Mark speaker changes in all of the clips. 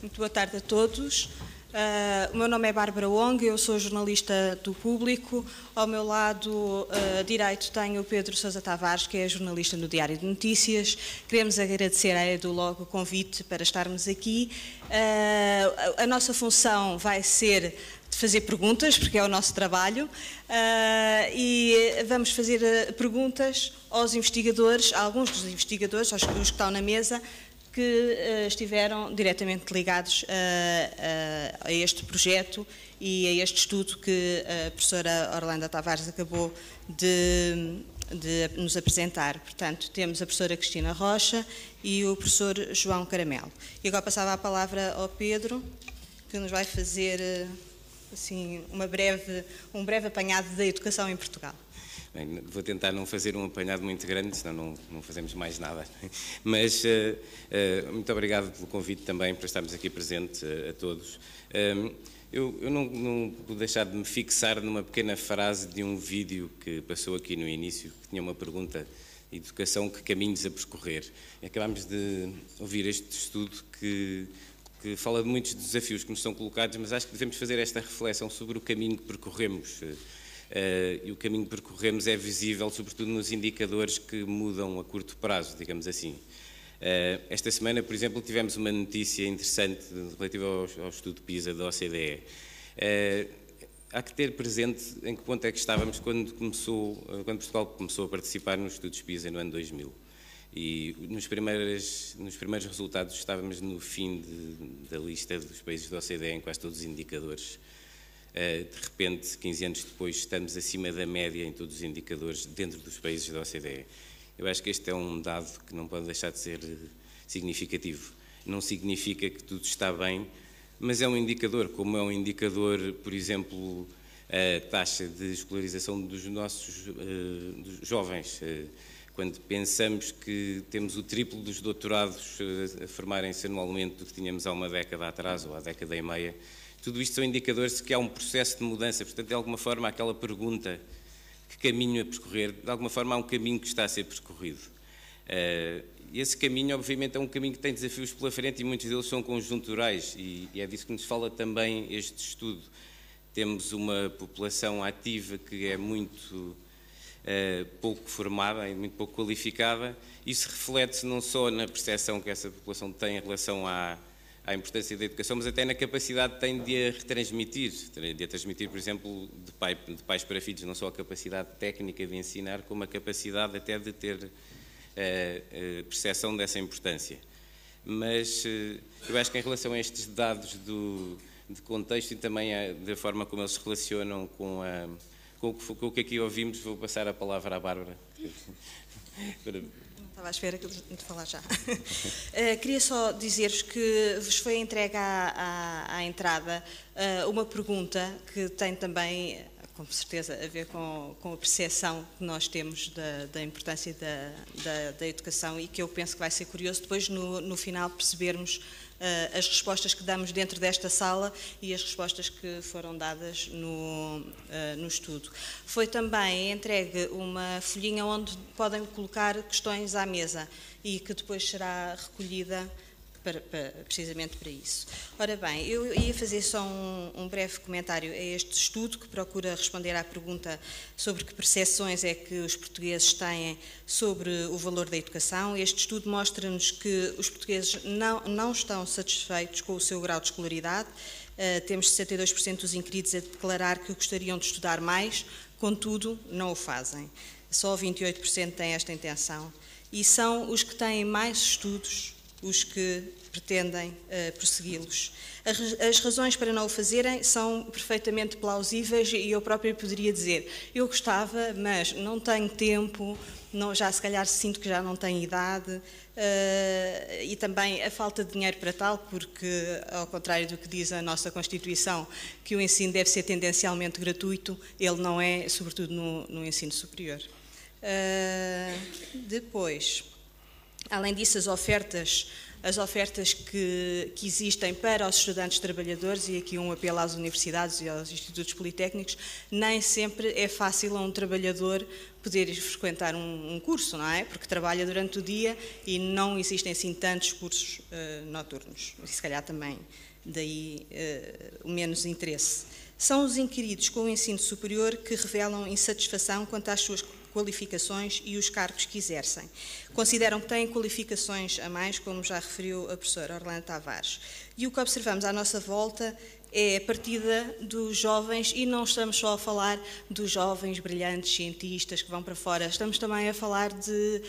Speaker 1: Muito boa tarde a todos. Uh, o meu nome é Bárbara Wong, eu sou jornalista do Público. Ao meu lado uh, direito tenho o Pedro Sousa Tavares, que é jornalista no Diário de Notícias. Queremos agradecer à EduLog o convite para estarmos aqui. Uh, a nossa função vai ser de fazer perguntas, porque é o nosso trabalho, e vamos fazer perguntas aos investigadores, a alguns dos investigadores, aos que estão na mesa, que uh, estiveram diretamente ligados a, a, a, este projeto e a este estudo que a professora Orlando Tavares acabou de, de, nos apresentar. Portanto, temos a professora Cristina Rocha e o professor João Caramelo. E agora passava a palavra ao Pedro, que nos vai fazer eh, assim, uma breve, um breve apanhado da educação em Portugal.
Speaker 2: Bem, vou tentar não fazer um apanhado muito grande, senão não, não fazemos mais nada. Mas uh, uh, muito obrigado pelo convite também para estarmos aqui presente uh, a todos. Um, eu, eu não, não, vou deixar de me fixar numa pequena frase de um vídeo que passou aqui no início, que tinha uma pergunta educação, que caminhos a percorrer. Acabámos de ouvir este estudo que, que fala de muitos desafios que nos são colocados, mas acho que devemos fazer esta reflexão sobre o caminho que percorremos e o caminho que percorremos é visível, sobretudo nos indicadores que mudam a curto prazo, digamos assim. Uh, esta semana, por exemplo, tivemos uma notícia interessante relativa ao, estudo PISA da OCDE. Eh, há que ter presente em que ponto é que estávamos quando, começou, quando Portugal começou a participar nos estudos PISA no ano 2000. E nos primeiros, nos primeiros resultados estávamos no fim de, da lista dos países da OCDE em quase todos os indicadores. Eh, de repente, 15 anos depois, estamos acima da média em todos os indicadores dentro dos países da OCDE. Eu acho que este é um dado que não pode deixar de ser eh, significativo. Não significa que tudo está bem, mas é um indicador, como é um indicador, por exemplo, a taxa de escolarização dos nossos uh, dos jovens. Quando pensamos que temos o triplo dos doutorados uh, a formarem-se anualmente do que tínhamos há uma década atrás ou há década e meia, tudo isto são indicadores de que há um processo de mudança. Portanto, de alguma forma, aquela pergunta que caminho a percorrer, de alguma forma há um caminho que está a ser percorrido. Uh, e esse caminho, obviamente, é um caminho que tem desafios pela frente e muitos deles são conjunturais e, é disso que nos fala também este estudo. Temos uma população ativa que é muito pouco formada e muito pouco qualificada. Isso reflete-se não só na percepção que essa população tem em relação à, à importância da educação, mas até na capacidade que tem de a retransmitir, de a transmitir, por exemplo, de, pai, de pais para filhos, não só a capacidade técnica de ensinar, como a capacidade até de ter a, eh, eh, percepção dessa importância. Mas eh, eu acho que em relação a estes dados do, de contexto e também a, da forma como eles se relacionam com, a, com, com o que aqui ouvimos, vou passar a palavra à Bárbara.
Speaker 1: Estava à espera de falar já. Uh, queria só dizer-vos que vos foi entregue à, à, à entrada uh, uma pergunta que tem também, com certeza, a ver com, com a percepção que nós temos da, da importância da, da, da, educação e que eu penso que vai ser curioso depois, no, no final, percebermos as respostas que damos dentro desta sala e as respostas que foram dadas no, uh, no estudo. Foi também entregue uma folhinha onde podem colocar questões à mesa e que depois será recolhida para, para, precisamente para isso. Ora bem, eu ia fazer só um, um, breve comentário a este estudo que procura responder à pergunta sobre que percepções é que os portugueses têm sobre o valor da educação. Este estudo mostra-nos que os portugueses não, não estão satisfeitos com o seu grau de escolaridade. Uh, temos 62% dos inquiridos a declarar que gostariam de estudar mais, contudo, não o fazem. Só 28% têm esta intenção. E são os que têm mais estudos os que pretendem uh, persegui-los. As razões para não o fazerem são perfeitamente plausíveis e eu própria poderia dizer: eu gostava, mas não tenho tempo, não, já se calhar sinto que já não tenho idade uh, e também a falta de dinheiro para tal, porque, ao contrário do que diz a nossa Constituição, que o ensino deve ser tendencialmente gratuito, ele não é, sobretudo no, no ensino superior. Uh, depois. Além disso, as ofertas as ofertas que, que, existem para os estudantes trabalhadores, e aqui um apelo às universidades e aos institutos politécnicos, nem sempre é fácil a um trabalhador poder frequentar um, um curso, não é? Porque trabalha durante o dia e não existem assim tantos cursos uh, noturnos. E se calhar também daí uh, o menos interesse. São os inquiridos com o ensino superior que revelam insatisfação quanto às suas qualificações e os cargos que exercem. Consideram que têm qualificações a mais, como já referiu a professora Orlando Tavares. E o que observamos à nossa volta é a partida dos jovens, e não estamos só a falar dos jovens brilhantes cientistas que vão para fora, estamos também a falar de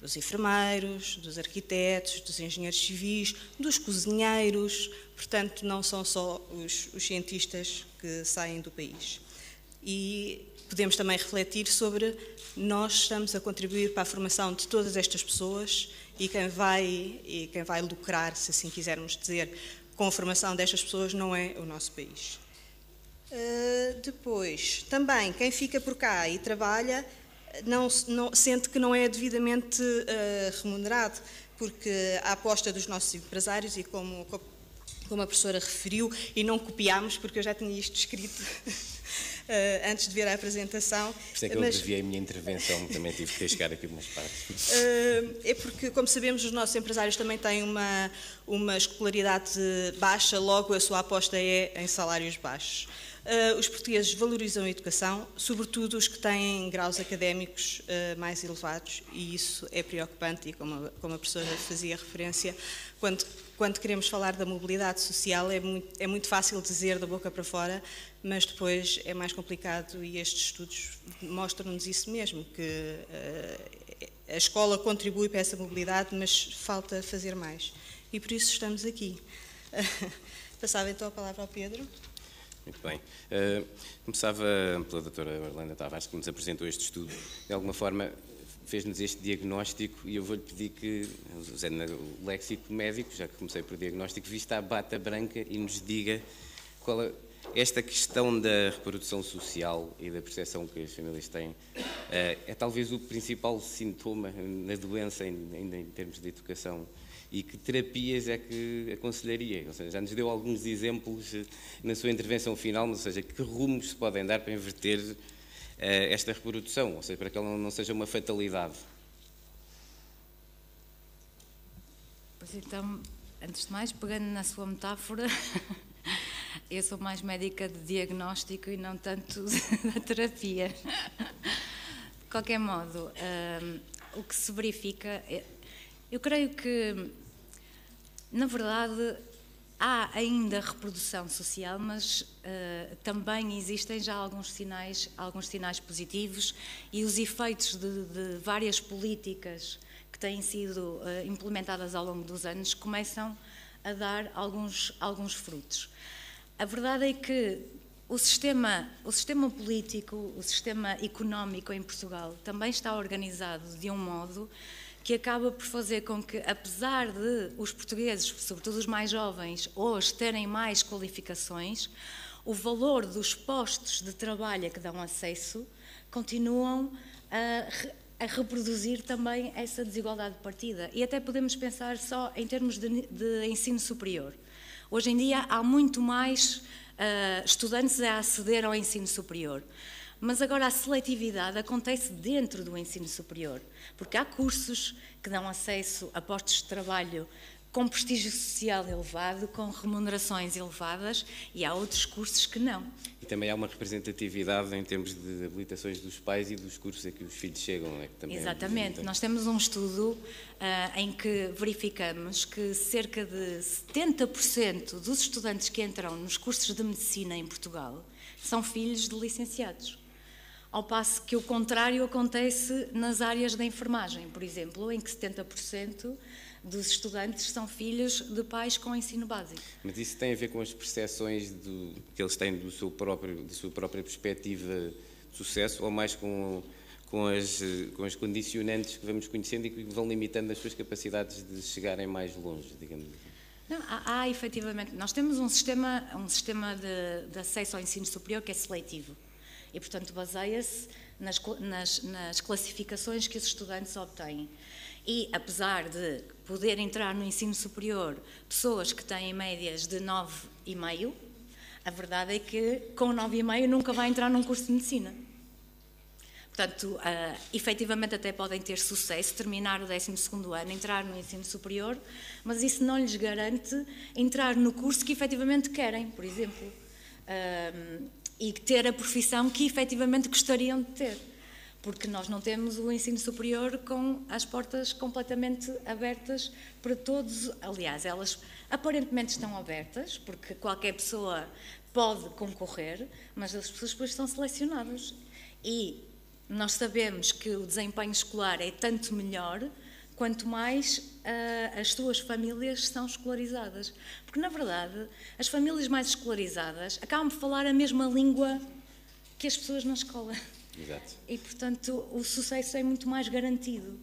Speaker 1: dos enfermeiros, dos arquitetos, dos engenheiros civis, dos cozinheiros, portanto, não são só os, os cientistas que saem do país. E podemos também refletir sobre nós estamos a contribuir para a formação de todas estas pessoas e quem vai e quem vai lucrar, se assim quisermos dizer, com a formação destas pessoas não é o nosso país. Uh, depois, também quem fica por cá e trabalha não, não, sente que não é devidamente uh, remunerado, porque a aposta dos nossos empresários, e como, como a professora referiu, e não copiámos, porque eu já tinha isto escrito uh, antes de ver a apresentação. Por
Speaker 2: isso é que eu mas, a minha intervenção, também tive que chegar aqui umas partes.
Speaker 1: Uh, é porque, como sabemos, os nossos empresários também têm uma, uma escolaridade baixa, logo a sua aposta é em salários baixos. Uh, os portugueses valorizam a educação, sobretudo os que têm graus académicos uh, mais elevados, e isso é preocupante, e como a, como a professora fazia referência, quando, quando queremos falar da mobilidade social, é muito, é muito fácil dizer da boca para fora, mas depois é mais complicado e estes estudos mostram-nos isso mesmo, que uh, a escola contribui para essa mobilidade, mas falta fazer mais. E por isso estamos aqui. Passava então a palavra ao Pedro.
Speaker 2: Muito bem. Uh, começava pela doutora Orlando Tavares, que nos apresentou este estudo. De alguma forma, fez-nos este diagnóstico e eu vou-lhe pedir que, usando o léxico médico, já que comecei por diagnóstico, vista a bata branca e nos diga qual é, esta questão da reprodução social e da percepção que as famílias têm eh, é talvez o principal sintoma na doença, ainda em termos de educação. E que terapias é que aconselharia? Ou seja, já nos deu alguns exemplos eh, na sua intervenção final, ou seja, que rumos se podem dar para inverter eh, esta reprodução, ou seja, para que ela não seja uma fatalidade.
Speaker 3: Pois então, antes de mais, pegando na sua metáfora, Eu sou mais médica de diagnóstico e não tanto da terapia. De qualquer modo, um, o que se verifica, é, eu creio que, na verdade, há ainda reprodução social, mas uh, também existem já alguns sinais, alguns sinais positivos e os efeitos de, de várias políticas que têm sido uh, implementadas ao longo dos anos começam a dar alguns, alguns frutos. A verdade é que o sistema, o sistema político, o sistema económico em Portugal também está organizado de um modo que acaba por fazer com que, apesar de os portugueses, sobretudo os mais jovens, hoje terem mais qualificações, o valor dos postos de trabalho a que dão acesso continuam a, a reproduzir também essa desigualdade de partida. E até podemos pensar só em termos de, de ensino superior. Hoje em dia há muito mais uh, estudantes a aceder ao ensino superior. Mas agora a seletividade acontece dentro do ensino superior, porque há cursos que dão acesso a postos de trabalho com prestígio social elevado, com remunerações elevadas, e há outros cursos que não.
Speaker 2: E também há uma representatividade em termos de habilitações dos pais e dos cursos a que os filhos chegam. É?
Speaker 3: Que Exatamente. É Nós temos um estudo uh, em que verificamos que cerca de 70% dos estudantes que entram nos cursos de medicina em Portugal são filhos de licenciados. Ao passo que o contrário acontece nas áreas da enfermagem, por exemplo, em que 70% dos estudantes são filhos de pais com ensino básico.
Speaker 2: Mas isso tem a ver com as percepções do, que eles têm do seu próprio, da sua própria perspectiva de sucesso ou mais com, com, as, com as condicionantes que vamos conhecendo e que vão limitando as suas capacidades de chegarem mais longe, digamos assim?
Speaker 3: Não, há, há efetivamente, nós temos um sistema, um sistema de, de acesso ao ensino superior que é seletivo e, portanto, baseia-se nas, nas, nas classificações que os estudantes obtêm. E, apesar de poder entrar no ensino superior pessoas que têm médias de 9,5, a verdade é que com 9,5 nunca vai entrar num curso de medicina. Portanto, uh, efetivamente até podem ter sucesso, terminar o 12 ano, entrar no ensino superior, mas isso não lhes garante entrar no curso que efetivamente querem, por exemplo, uh, e ter a profissão que efetivamente gostariam de ter. Porque nós não temos o ensino superior com as portas completamente abertas para todos. Aliás, elas aparentemente estão abertas, porque qualquer pessoa pode concorrer, mas as pessoas depois são selecionadas. E nós sabemos que o desempenho escolar é tanto melhor quanto mais uh, as suas famílias são escolarizadas. Porque, na verdade, as famílias mais escolarizadas acabam de falar a mesma língua que as pessoas na escola.
Speaker 2: Exato.
Speaker 3: E, portanto, o sucesso é muito mais garantido.